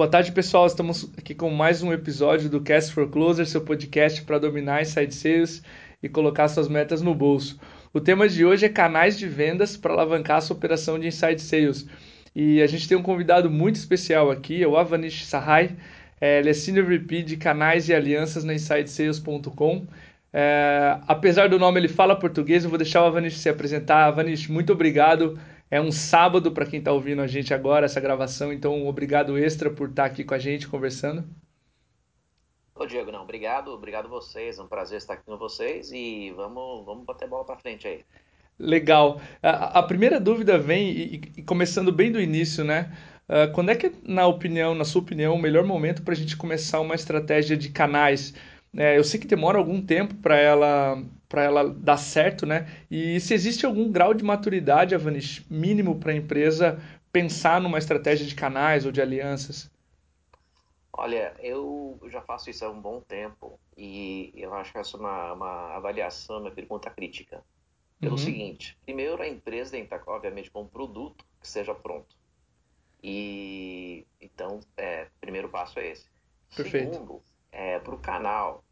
Boa tarde, pessoal. Estamos aqui com mais um episódio do Cast for Closer, seu podcast para dominar inside sales e colocar suas metas no bolso. O tema de hoje é canais de vendas para alavancar a sua operação de inside sales. E a gente tem um convidado muito especial aqui, é o Avanish Sahai. É, ele é Senior VP de canais e alianças na InsideSales.com. É, apesar do nome ele fala português, eu vou deixar o Avanish se apresentar. Avanish, muito obrigado é um sábado para quem está ouvindo a gente agora, essa gravação, então obrigado extra por estar tá aqui com a gente conversando. Ô Diego, não, obrigado, obrigado vocês, é um prazer estar aqui com vocês e vamos, vamos bater bola para frente aí. Legal. A, a primeira dúvida vem, e, e, começando bem do início, né? Uh, quando é que, na opinião, na sua opinião, o melhor momento para a gente começar uma estratégia de canais? É, eu sei que demora algum tempo para ela para ela dar certo, né? E se existe algum grau de maturidade, Avanish, mínimo para a empresa pensar numa estratégia de canais ou de alianças? Olha, eu já faço isso há um bom tempo e eu acho que essa é uma, uma avaliação, uma pergunta crítica. Pelo uhum. seguinte, primeiro a empresa tem que estar, obviamente, com um produto que seja pronto. E então, é, primeiro passo é esse. Perfeito. Segundo, para o canal,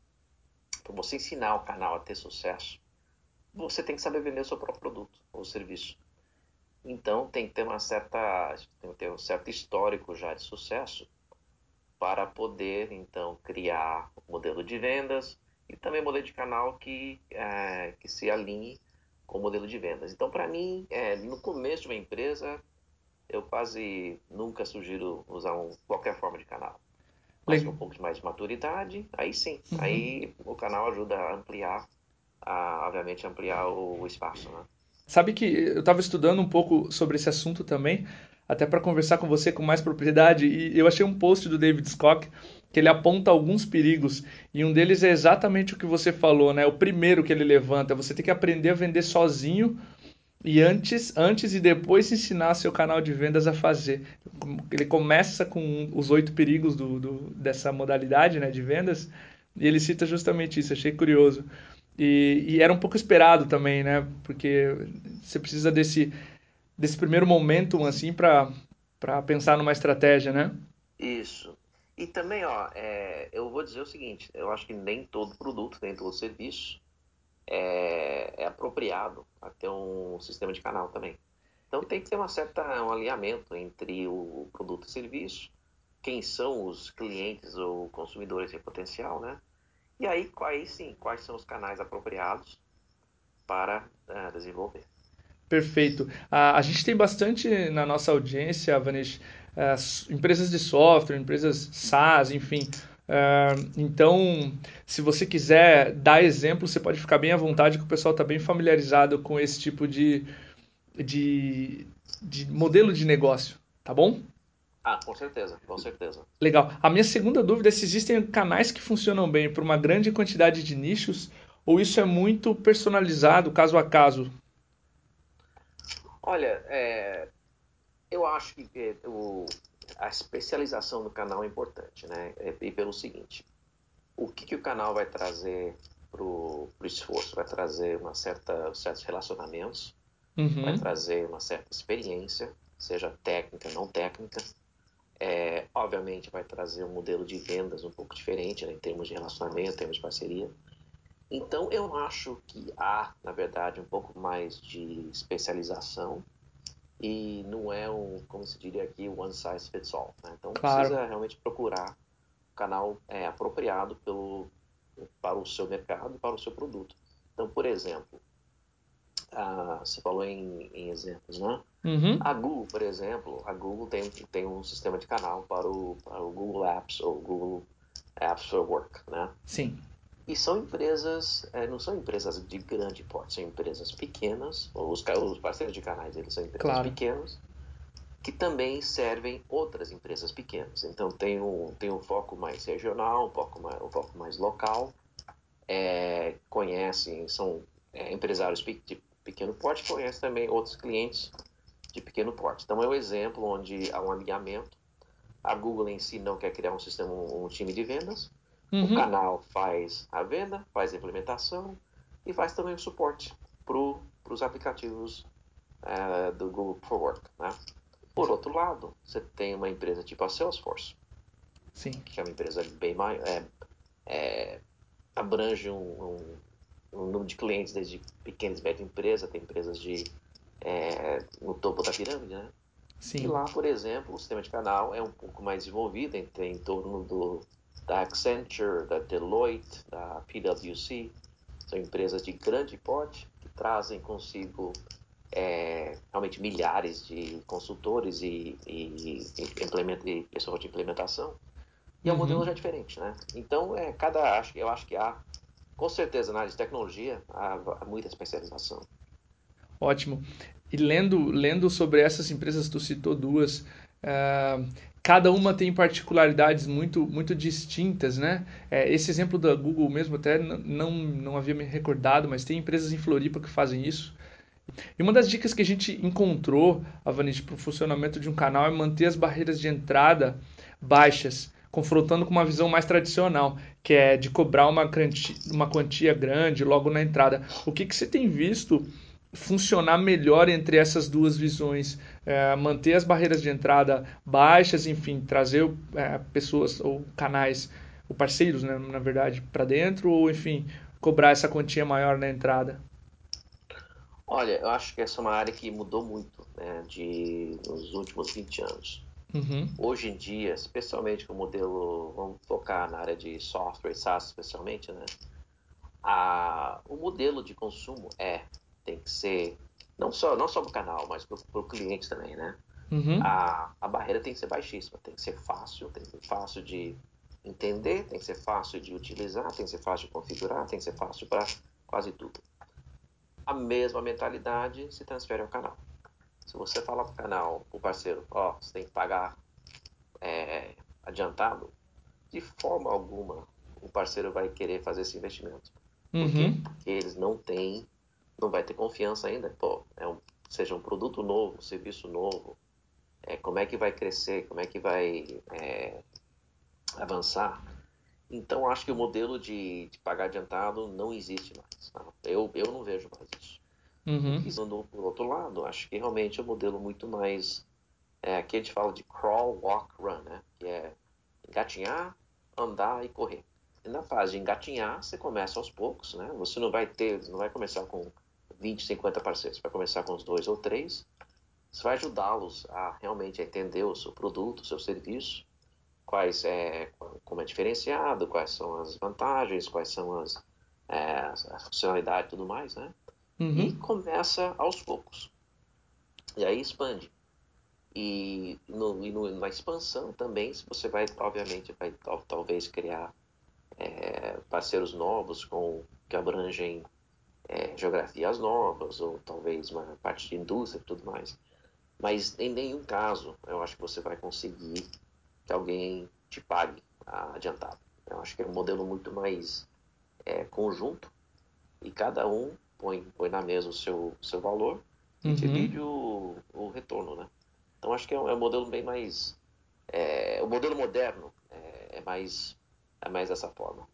para você ensinar o canal a ter sucesso, você tem que saber vender o seu próprio produto ou serviço. Então tem que ter uma certa, tem que ter um certo histórico já de sucesso para poder então criar um modelo de vendas e também modelo de canal que é, que se alinhe com o modelo de vendas. Então para mim, é, no começo de uma empresa, eu quase nunca sugiro usar um, qualquer forma de canal mas com um pouco mais de maturidade, aí sim, uhum. aí o canal ajuda a ampliar, a, obviamente ampliar o, o espaço, né? Sabe que eu estava estudando um pouco sobre esse assunto também, até para conversar com você com mais propriedade, e eu achei um post do David Scott que ele aponta alguns perigos, e um deles é exatamente o que você falou, né? O primeiro que ele levanta, você tem que aprender a vender sozinho e antes, antes e depois ensinar seu canal de vendas a fazer. Ele começa com os oito perigos do, do, dessa modalidade né, de vendas e ele cita justamente isso, achei curioso. E, e, era um pouco esperado também, né? Porque você precisa desse, desse primeiro momento assim para pensar numa estratégia, né? Isso. E também, ó, é, eu vou dizer o seguinte, eu acho que nem todo produto, nem todo serviço é, é apropriado a ter um sistema de canal também. Então tem que ter uma certa, um alinhamento entre o produto e serviço, quem são os clientes ou consumidores em potencial, né? E aí, quais sim, quais são os canais apropriados para uh, desenvolver. Perfeito. A, a, gente tem bastante na nossa audiência, Vanish, uh, empresas de software, empresas SaaS, enfim, Uh, então, se você quiser dar exemplo, você pode ficar bem à vontade, que o pessoal está bem familiarizado com esse tipo de, de, de modelo de negócio, tá bom? Ah, com certeza, com certeza. Legal. A minha segunda dúvida é se existem canais que funcionam bem para uma grande quantidade de nichos ou isso é muito personalizado, caso a caso? Olha, é, eu acho que é, o, a especialização do canal é importante, né? É, e pelo seguinte, o que, que o canal vai trazer para o esforço? Vai trazer uma certa, certos relacionamentos, uhum. vai trazer uma certa experiência, seja técnica, não técnica. É, obviamente vai trazer um modelo de vendas um pouco diferente né, em termos de relacionamento, em termos de parceria. Então eu acho que há, na verdade, um pouco mais de especialização e não é um, como se diria aqui, one size fits all. Né? Então claro. precisa realmente procurar o canal é, apropriado pelo, para o seu mercado e para o seu produto. Então, por exemplo, ah, você falou em, em exemplos, né? Uhum. A Google, por exemplo, a Google tem, tem um sistema de canal para o, para o Google Apps ou Google Apps for Work, né? Sim. E são empresas, é, não são empresas de grande porte, são empresas pequenas, os, os parceiros de canais eles são empresas claro. pequenas, que também servem outras empresas pequenas. Então tem um, tem um foco mais regional, um foco mais, um foco mais local, é, conhecem, são é, empresários de pequeno porte, conhecem também outros clientes de pequeno porte. Então é um exemplo onde há um alinhamento. A Google em si não quer criar um sistema, um time de vendas, Uhum. O canal faz a venda, faz a implementação e faz também o suporte para os aplicativos uh, do Google for Work. Né? Por outro lado, você tem uma empresa tipo a Salesforce, Sim. que é uma empresa bem maior, é, é, abrange um, um, um, número de clientes desde pequenas e médias empresas, tem empresas de é, no topo da pirâmide, né? Sim. E lá, por exemplo, o sistema de canal é um pouco mais desenvolvido, em, em torno do, da Accenture, da Deloitte, da PwC. São empresas de grande porte que trazem consigo é, realmente milhares de consultores e, e, e, e pessoas de implementação. E uhum. é um modelo já diferente, né? Então, é, cada, acho, eu acho que há, com certeza, na área de tecnologia, há, há muita especialização. Ótimo. E lendo, lendo sobre essas empresas, tu citou duas, uh, cada uma tem particularidades muito, muito distintas, né? É, esse exemplo da Google mesmo até não, não havia me recordado, mas tem empresas em Floripa que fazem isso. E uma das dicas que a gente encontrou, Avanite, para o funcionamento de um canal é manter as barreiras de entrada baixas, confrontando com uma visão mais tradicional, que é de cobrar uma quantia, uma quantia grande logo na entrada. O que, que você tem visto funcionar melhor entre essas duas visões, é, manter as barreiras de entrada baixas, enfim, trazer é, pessoas ou canais, ou parceiros, né, na verdade, para dentro, ou enfim, cobrar essa quantia maior na entrada? Olha, eu acho que essa é uma área que mudou muito né, de, nos últimos 20 anos. Uhum. Hoje em dia, especialmente com o modelo, vamos focar na área de software, SaaS especialmente, né? A, o modelo de consumo é tem que ser não só não só para o canal, mas para o cliente também, né? Uhum. A, a barreira tem que ser baixíssima, tem que ser fácil, tem que ser fácil de entender, tem que ser fácil de utilizar, tem que ser fácil de configurar, tem que ser fácil para quase tudo. A mesma mentalidade se transfere ao canal. Se você falar para o canal, o parceiro, ó, oh, você tem que pagar é, adiantado, de forma alguma o parceiro vai querer fazer esse investimento. Uhum. Porque eles não têm não vai ter confiança ainda. Pô, é um, seja um produto novo, um serviço novo, é, como é que vai crescer, como é que vai é, avançar. Então, acho que o modelo de, de, pagar adiantado não existe mais. Tá? Eu, eu não vejo mais isso. Uhum. E, por outro lado, acho que realmente é um modelo muito mais. É, aqui a gente fala de crawl, walk, run, né? que é engatinhar, andar e correr. E na fase de engatinhar, você começa aos poucos, né? Você não vai ter, não vai começar com 20, 50 parceiros. Vai começar com os dois ou três. Você vai ajudá-los a realmente entender o seu produto, o seu serviço, quais é, como é diferenciado, quais são as vantagens, quais são as, é, a funcionalidade e tudo mais, né? Uhum. E começa aos poucos. E aí expande. E, no, e no, na expansão também, você vai, obviamente, vai talvez criar é, parceiros novos com que abrangem é, geografias novas, ou talvez uma parte de indústria e tudo mais. Mas em nenhum caso eu acho que você vai conseguir que alguém te pague adiantado. Eu acho que é um modelo muito mais é, conjunto e cada um põe, põe na mesa o seu, seu valor e uhum. divide o, o retorno, né? Então acho que é um, é um modelo bem mais... É, o modelo moderno é, é mais, é mais dessa forma.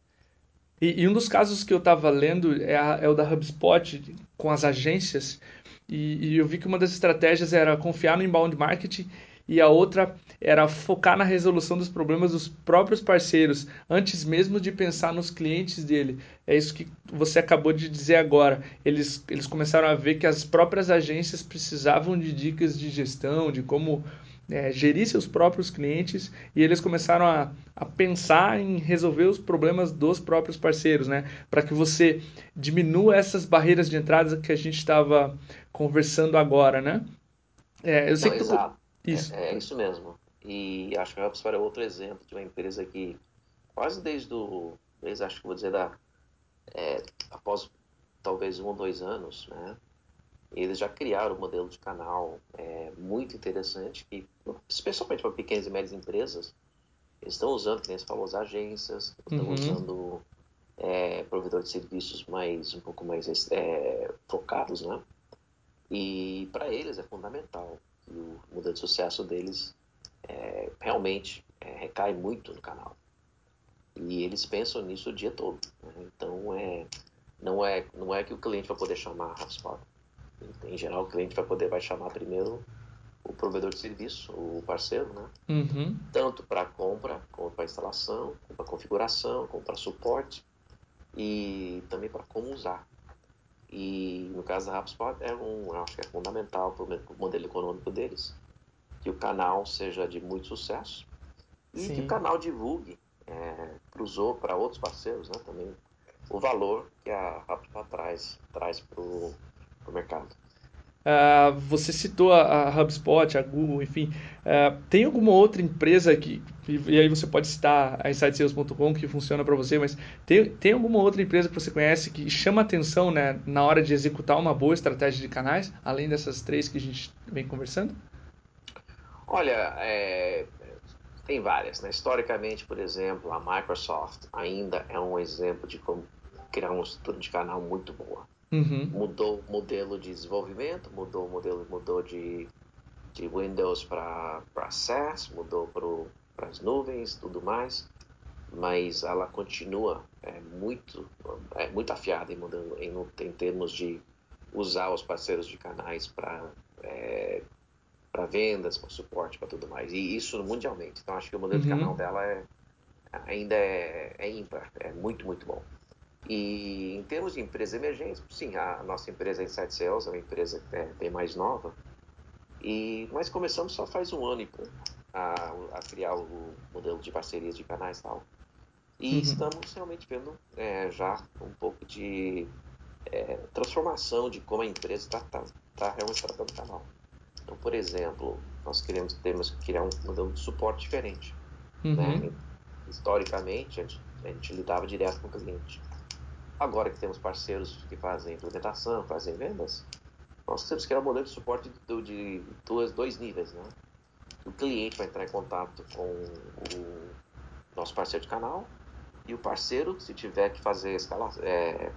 E, e um dos casos que eu estava lendo é, a, é, o da HubSpot com as agências. E, e, eu vi que uma das estratégias era confiar no inbound marketing e a outra era focar na resolução dos problemas dos próprios parceiros, antes mesmo de pensar nos clientes dele. É isso que você acabou de dizer agora. Eles, eles começaram a ver que as próprias agências precisavam de dicas de gestão, de como é, gerir seus próprios clientes e eles começaram a, a pensar em resolver os problemas dos próprios parceiros, né? Para que você diminua essas barreiras de entrada que a gente estava conversando agora, né? É, eu sei Não, que exato. Isso. É, é, isso mesmo. E acho que a HubSpot é outro exemplo de uma empresa que quase desde o, desde acho que vou dizer da é, após talvez um ou dois anos, né? Eles já criaram um modelo de canal é, muito interessante, que, especialmente para pequenas e médias empresas, eles estão usando, como você falou, as agências, estão uhum. usando é, provedores de serviços mais um pouco mais é, focados, né? E para eles é fundamental que o modelo de sucesso deles é, realmente é, recai muito no canal. E eles pensam nisso o dia todo. Né? Então é não é não é que o cliente vai poder chamar a HubSpot em geral, o cliente vai poder vai chamar primeiro o provedor de serviço, o parceiro, né? Uhum. Tanto para compra, como para instalação, como para configuração, como para suporte e também para como usar. E no caso da HubSpot é um, acho que é fundamental para o modelo econômico deles que o canal seja de muito sucesso e Sim. que o canal divulgue é, para outros parceiros, né? Também o valor que a HubSpot traz traz para o mercado. Uh, você citou a, a, HubSpot, a Google, enfim. Uh, tem alguma outra empresa que. E aí você pode citar a InsightSales.com que funciona para você, mas tem, tem alguma outra empresa que você conhece que chama atenção né, na hora de executar uma boa estratégia de canais, além dessas três que a gente vem conversando? Olha, é, tem várias. Né? Historicamente, por exemplo, a Microsoft ainda é um exemplo de como criar uma estrutura de canal muito boa. Uhum. Mudou o modelo de desenvolvimento, mudou o modelo mudou de, de Windows para SaaS, mudou para as nuvens, tudo mais, mas ela continua é, muito é, muito afiada em, mudando, em, em termos de usar os parceiros de canais para é, para vendas, para suporte, para tudo mais. E isso mundialmente. Então acho que o modelo uhum. de canal dela é, ainda é, é ímpar, é muito, muito bom. E em termos de empresas emergentes, sim, a nossa empresa Insight Sales é uma empresa é, bem mais nova. E nós começamos só faz um ano e pouco a, a criar o modelo de parcerias de canais e tal. E uhum. estamos realmente vendo é, já um pouco de é, transformação de como a empresa está tá, tá realmente tratando o canal. Então, por exemplo, nós queremos temos que criar um modelo de suporte diferente. Uhum. Né? Historicamente, a gente, a gente lidava direto com o cliente. Agora que temos parceiros que fazem implementação, fazem vendas, nós temos que criar um modelo de suporte de, de dois, dois níveis, né? O cliente vai entrar em contato com o nosso parceiro de canal e o parceiro, se tiver que fazer escala, é,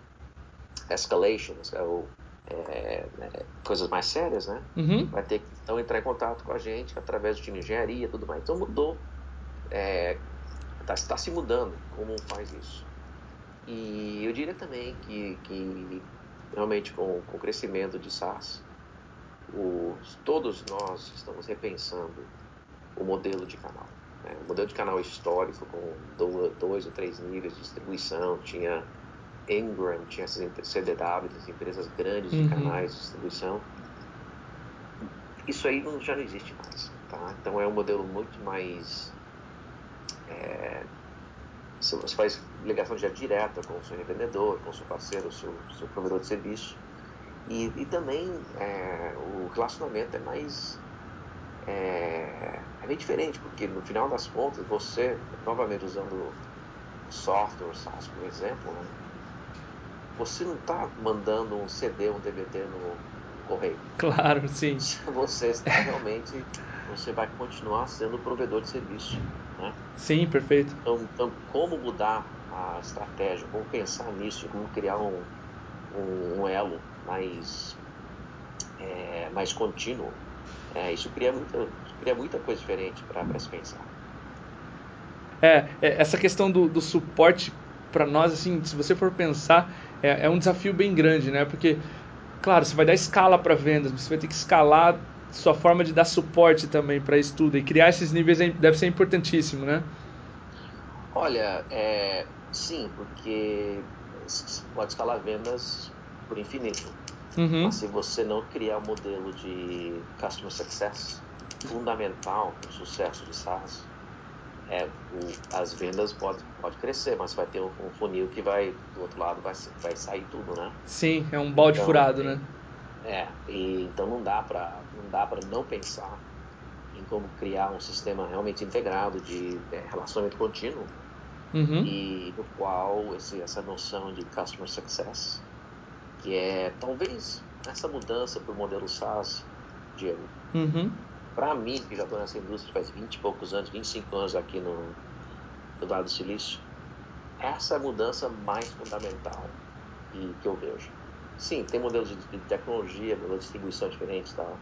escalation, ou é, é, coisas mais sérias, né? Uhum. Vai ter que então entrar em contato com a gente através do time de engenharia e tudo mais. Então mudou, está é, tá, tá se mudando como faz isso. E eu diria também que, que realmente com, com o crescimento de SaaS, os, todos nós estamos repensando o modelo de canal. Né? O modelo de canal histórico, com dois, dois ou três níveis de distribuição, tinha Ingram, tinha essas CDW, essas empresas grandes de uhum. canais de distribuição. Isso aí não, já não existe mais. Tá? Então é um modelo muito mais é, você faz ligação já direta com o seu revendedor, com o seu parceiro, o seu, seu provedor de serviço. E, e também é, o relacionamento é mais. É, é bem diferente, porque no final das contas, você, novamente usando software, SaaS como exemplo, né, você não está mandando um CD, um DVD no correio. Claro, sim. Você está realmente. Você vai continuar sendo provedor de serviço. Né? Sim, perfeito. Então, então, como mudar a estratégia, como pensar nisso, como criar um, um, um elo mais, é, mais contínuo, é, isso cria muita, cria muita coisa diferente para se pensar. É, é, essa questão do, do suporte para nós, assim, se você for pensar, é, é um desafio bem grande, né? Porque, claro, você vai dar escala para vendas, você vai ter que escalar sua forma de dar suporte também para estudo e criar esses níveis é, deve ser importantíssimo, né? Olha, é, sim, porque pode escalar vendas por infinito. Uhum. Mas se você não criar um modelo de customer success fundamental para o sucesso de SaaS, é, o, as vendas pode, pode crescer, mas vai ter um, um, funil que vai, do outro lado, vai, vai sair tudo, né? Sim, é um balde então, furado, né? É, e, então não dá para não dá para não pensar em como criar um sistema realmente integrado de é, relacionamento contínuo uhum. e no qual esse, essa noção de customer success, que é talvez essa mudança para o modelo SaaS, Diego, uhum. para mim, que já estou nessa indústria faz 20 e poucos anos, 25 anos aqui no, no Vale do Silício, essa é a mudança mais fundamental que, que eu vejo. Sim, tem modelos de tecnologia, modelos de distribuição diferentes, tal,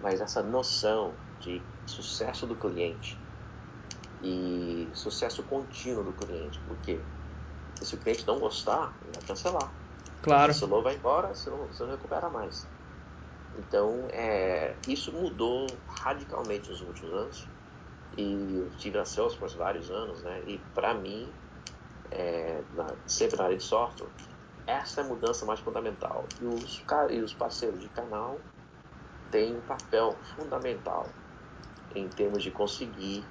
mas essa noção de sucesso do cliente e sucesso contínuo do cliente. Porque se o cliente não gostar, ele vai cancelar. Claro. Cancelou, vai embora, você não, você não recupera mais. Então, é, isso mudou radicalmente nos últimos anos. E eu tive a Salesforce vários anos, né? E para mim, é, na, sempre na área de software, essa é a mudança mais fundamental. E os, e os parceiros de canal têm um papel fundamental em termos de conseguir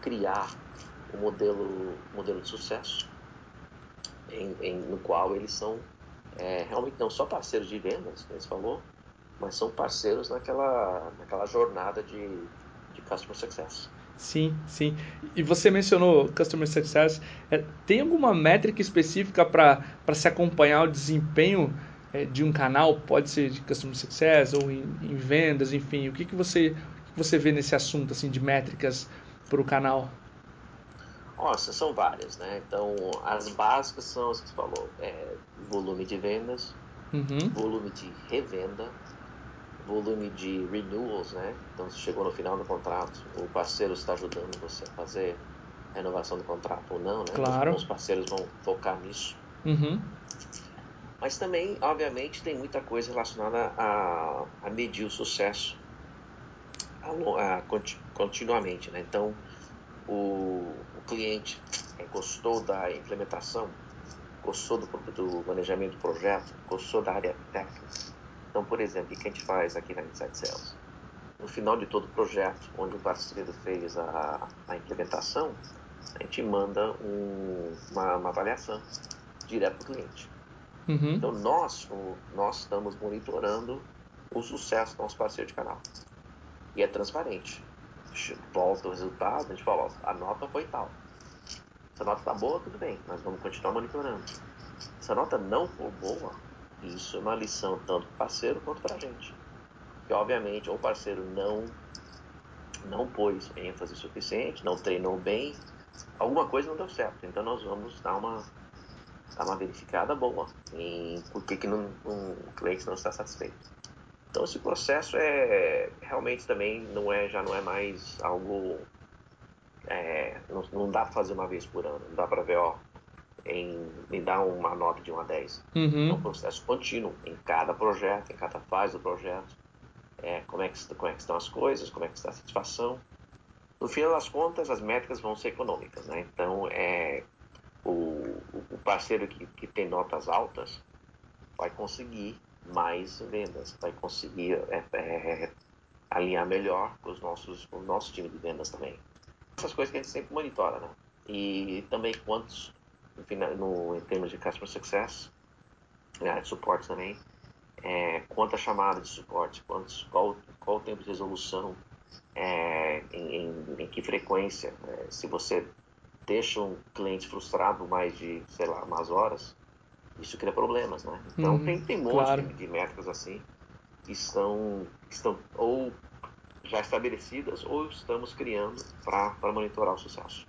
criar o um modelo, modelo de sucesso em, em, no qual eles são é, realmente não só parceiros de vendas, como você falou, mas são parceiros naquela, naquela jornada de, de Customer Success. Sim, sim. E você mencionou Customer Success. É, tem alguma métrica específica para se acompanhar o desempenho é, de um canal? Pode ser de Customer Success ou em, em vendas, enfim. O que, que, você, que você vê nesse assunto assim de métricas para o canal? Nossa, são várias, né? Então, as básicas são as que você falou. É, volume de vendas, uhum. volume de revenda, volume de renewals, né? Então, se chegou no final do contrato, o parceiro está ajudando você a fazer a renovação do contrato ou não, né? Claro. Os, os parceiros vão focar nisso. Uhum. Mas também, obviamente, tem muita coisa relacionada a, a medir o sucesso a, a, continuamente, né? Então, o, o cliente gostou da implementação, gostou do, do manejamento do projeto, gostou da área técnica, então, por exemplo, o que a gente faz aqui na Inside Sales? No final de todo o projeto, onde o parceiro fez a, a implementação, a gente manda um, uma, uma, avaliação direto para o cliente. Uhum. Então, nós, o, nós estamos monitorando o sucesso do nosso parceiro de canal. E é transparente. Volta o resultado, a gente fala, ó, a nota foi tal. Se a nota está boa, tudo bem, nós vamos continuar monitorando. Se a nota não for boa, isso é uma lição tanto para parceiro quanto para a gente. Que obviamente o parceiro não não pôs ênfase suficiente, não treinou bem, alguma coisa não deu certo. Então nós vamos dar uma dar uma verificada boa em por que, que não, um, o cliente não está satisfeito. Então esse processo é realmente também não é já não é mais algo é, não, não dá para fazer uma vez por ano, não dá para ver ó em me dar uma nota de 1 a 10. Uhum. É um processo contínuo em cada projeto, em cada fase do projeto. É, como, é que, como é que estão as coisas, como é que está a satisfação. No final das contas, as métricas vão ser econômicas. Né? Então, é, o, o parceiro que, que tem notas altas vai conseguir mais vendas, vai conseguir é, é, alinhar melhor com os nossos, com o nosso time de vendas também. Essas coisas que a gente sempre monitora, né? E também quantos no, em termos de Customer Success, né, de suporte também, é, quanta chamada de suporte, quantos, qual, qual o tempo de resolução, é, em, em, em, que frequência. É, se você deixa um cliente frustrado mais de, sei lá, umas horas, isso cria problemas, né? Então uhum, tem, tem um monte claro. de, de métricas assim que estão, que estão ou já estabelecidas ou estamos criando para monitorar o sucesso.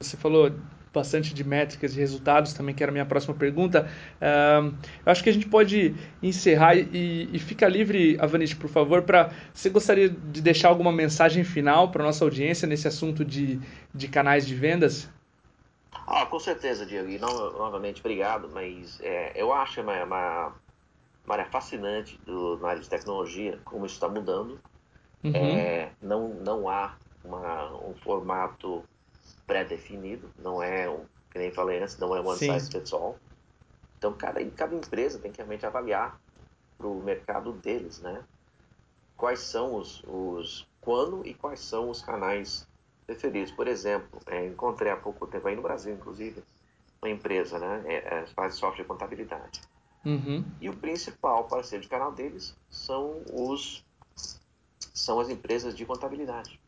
Você falou bastante de métricas e resultados também, que era a minha próxima pergunta. Uh, eu acho que a gente pode encerrar e, e fica livre, Avanite, por favor, para você gostaria de deixar alguma mensagem final para nossa audiência nesse assunto de, de canais de vendas? Ah, com certeza, Diego. E no, novamente, obrigado. Mas é, eu acho uma, uma, uma área fascinante do, na área de tecnologia, como isso está mudando. Uhum. É, não, não há uma, um formato pré-definido, não é, um, que nem falei antes, não é one Sim. size fits all. Então, cada, cada empresa tem que realmente avaliar para o mercado deles, né? Quais são os, os, quando e quais são os canais preferidos. Por exemplo, é, encontrei há pouco tempo aí no Brasil, inclusive, uma empresa, né? É, é, faz software de contabilidade. Uhum. E o principal parceiro de canal deles são os são as empresas de contabilidade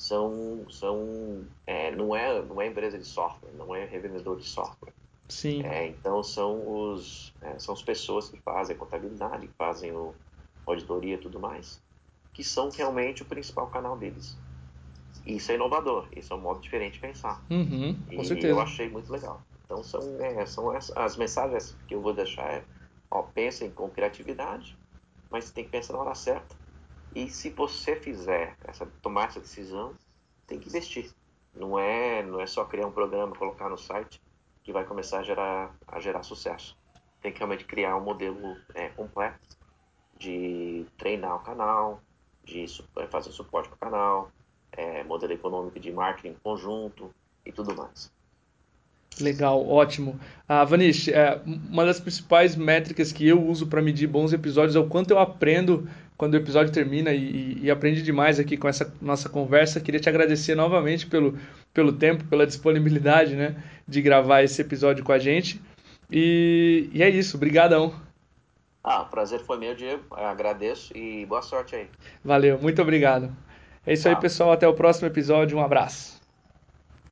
são, são é, não, é, não é empresa de software, não é revendedor de software. Sim. É, então são os é, são as pessoas que fazem a contabilidade, que fazem o auditoria e tudo mais, que são realmente o principal canal deles. Isso é inovador, isso é um modo diferente de pensar. Uhum, com e certeza. eu achei muito legal. Então são, é, são as, as mensagens que eu vou deixar é, ó, pensem com criatividade, mas tem que pensar na hora certa e se você fizer essa tomar essa decisão, tem que investir. Não é não é só criar um programa, colocar no site que vai começar a gerar a gerar sucesso. Tem que realmente criar um modelo é, completo de treinar o canal, de fazer suporte para o canal, é, modelo econômico de marketing conjunto e tudo mais. Legal, ótimo. Ah, Vanish, é, uma das principais métricas que eu uso para medir bons episódios é o quanto eu aprendo quando o episódio termina e, e, aprendi demais aqui com essa nossa conversa. Queria te agradecer novamente pelo, pelo tempo, pela disponibilidade né, de gravar esse episódio com a gente. E, e é isso, brigadão. Ah, o prazer foi meu, Diego. Eu agradeço e boa sorte aí. Valeu, muito obrigado. É isso aí, pessoal. Até o próximo episódio. Um abraço.